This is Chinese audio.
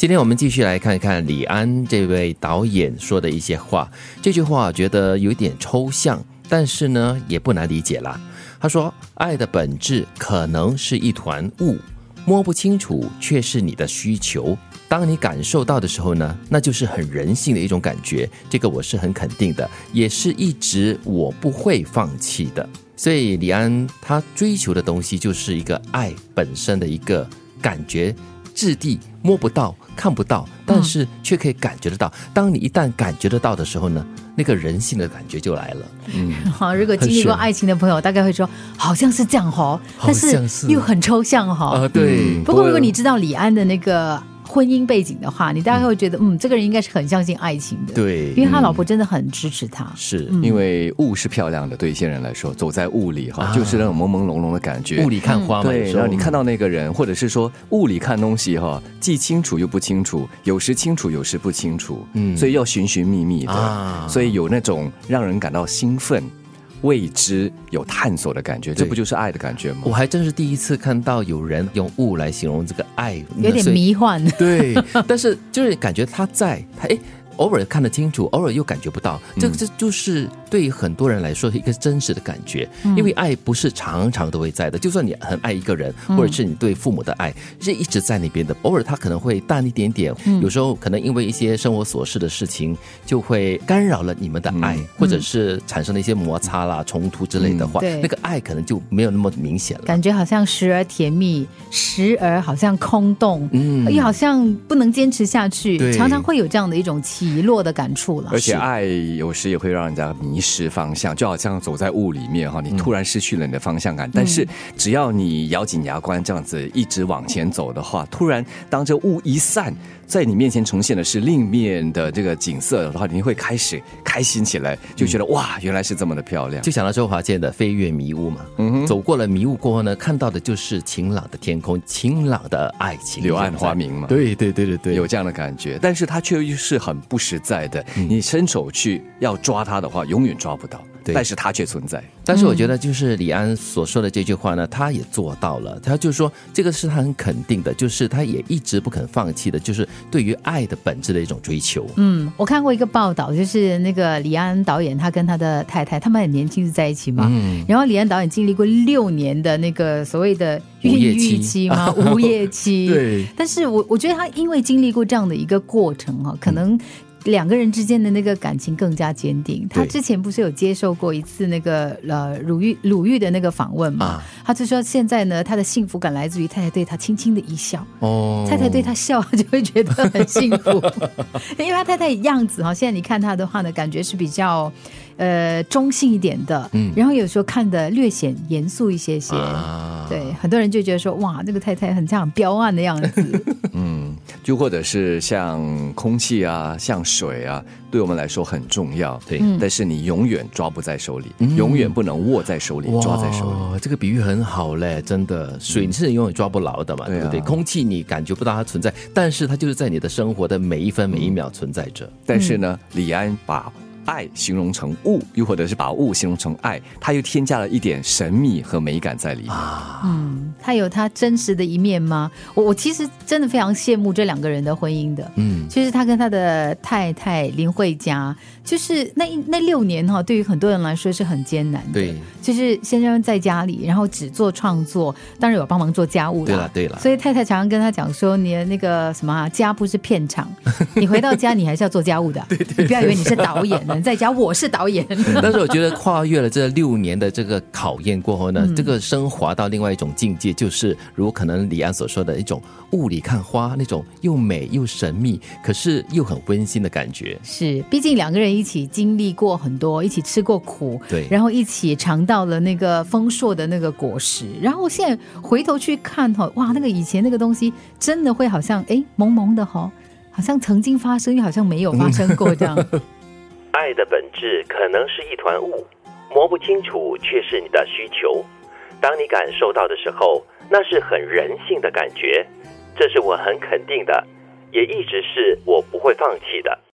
今天我们继续来看看李安这位导演说的一些话。这句话觉得有点抽象，但是呢也不难理解啦。他说：“爱的本质可能是一团雾，摸不清楚却是你的需求。当你感受到的时候呢，那就是很人性的一种感觉。这个我是很肯定的，也是一直我不会放弃的。所以李安他追求的东西就是一个爱本身的一个感觉质地，摸不到、看不到，但是却可以感觉得到。当你一旦感觉得到的时候呢，那个人性的感觉就来了。嗯，好，如果经历过爱情的朋友，大概会说好像是这样哈，但是又很抽象哈。啊，对。不过如果你知道李安的那个。婚姻背景的话，你大概会觉得，嗯，这个人应该是很相信爱情的，对，因为他老婆真的很支持他。是因为雾是漂亮的，对一些人来说，走在雾里哈，就是那种朦朦胧胧的感觉。雾里看花嘛，对，然后你看到那个人，或者是说雾里看东西哈，既清楚又不清楚，有时清楚，有时不清楚，嗯，所以要寻寻觅觅的，所以有那种让人感到兴奋。未知有探索的感觉，这不就是爱的感觉吗？我还真是第一次看到有人用物来形容这个爱，有点迷幻。对，但是就是感觉他在，他哎。偶尔看得清楚，偶尔又感觉不到，这这就是对于很多人来说一个真实的感觉。因为爱不是常常都会在的，就算你很爱一个人，或者是你对父母的爱是一直在那边的，偶尔他可能会淡一点点。有时候可能因为一些生活琐事的事情，就会干扰了你们的爱，或者是产生了一些摩擦啦、冲突之类的话，那个爱可能就没有那么明显了。感觉好像时而甜蜜，时而好像空洞，嗯，又好像不能坚持下去，常常会有这样的一种气。遗落的感触了，而且爱有时也会让人家迷失方向，就好像走在雾里面哈，你突然失去了你的方向感。但是只要你咬紧牙关这样子一直往前走的话，突然当这雾一散。在你面前呈现的是另一面的这个景色的话，你会开始开心起来，就觉得哇，原来是这么的漂亮。就想到周华健的《飞越迷雾》嘛，嗯哼，走过了迷雾过后呢，看到的就是晴朗的天空，晴朗的爱情，柳暗花明嘛。对对对对对，有这样的感觉，但是它却又是很不实在的。你伸手去要抓它的话，永远抓不到。但是它却存在。但是我觉得，就是李安所说的这句话呢，他也做到了。他就是说，这个是他很肯定的，就是他也一直不肯放弃的，就是对于爱的本质的一种追求。嗯，我看过一个报道，就是那个李安导演，他跟他的太太，他们很年轻是在一起嘛。嗯。然后李安导演经历过六年的那个所谓的孕育期吗，无业期。对。但是我我觉得他因为经历过这样的一个过程哈，可能。两个人之间的那个感情更加坚定。他之前不是有接受过一次那个呃鲁豫鲁豫的那个访问嘛？他就说现在呢，他的幸福感来自于太太对他轻轻的一笑。哦，太太对他笑就会觉得很幸福，因为他太太样子哈，现在你看他的话呢，感觉是比较。呃，中性一点的，嗯，然后有时候看的略显严肃一些些，对，很多人就觉得说，哇，这个太太很像彪悍的样子，嗯，就或者是像空气啊，像水啊，对我们来说很重要，对，但是你永远抓不在手里，永远不能握在手里，抓在手里，这个比喻很好嘞，真的，水你是永远抓不牢的嘛，对不对？空气你感觉不到它存在，但是它就是在你的生活的每一分每一秒存在着。但是呢，李安把。爱形容成物，又或者是把物形容成爱，它又添加了一点神秘和美感在里面。啊嗯，他有他真实的一面吗？我我其实真的非常羡慕这两个人的婚姻的。嗯，就是他跟他的太太林慧嘉，就是那那六年哈，对于很多人来说是很艰难的。对，就是先生在家里，然后只做创作，当然有帮忙做家务的。对了，对了。所以太太常常跟他讲说：“你的那个什么啊家不是片场，你回到家你还是要做家务的。对对，你不要以为你是导演。”在家，我是导演。但是我觉得跨越了这六年的这个考验过后呢，这个升华到另外一种境界，就是如可能李安所说的一种雾里看花那种又美又神秘，可是又很温馨的感觉。是，毕竟两个人一起经历过很多，一起吃过苦，对，然后一起尝到了那个丰硕的那个果实。然后现在回头去看哈，哇，那个以前那个东西真的会好像哎萌萌的哈。好像曾经发生，又好像没有发生过这样。爱的本质可能是一团雾，摸不清楚却是你的需求。当你感受到的时候，那是很人性的感觉。这是我很肯定的，也一直是我不会放弃的。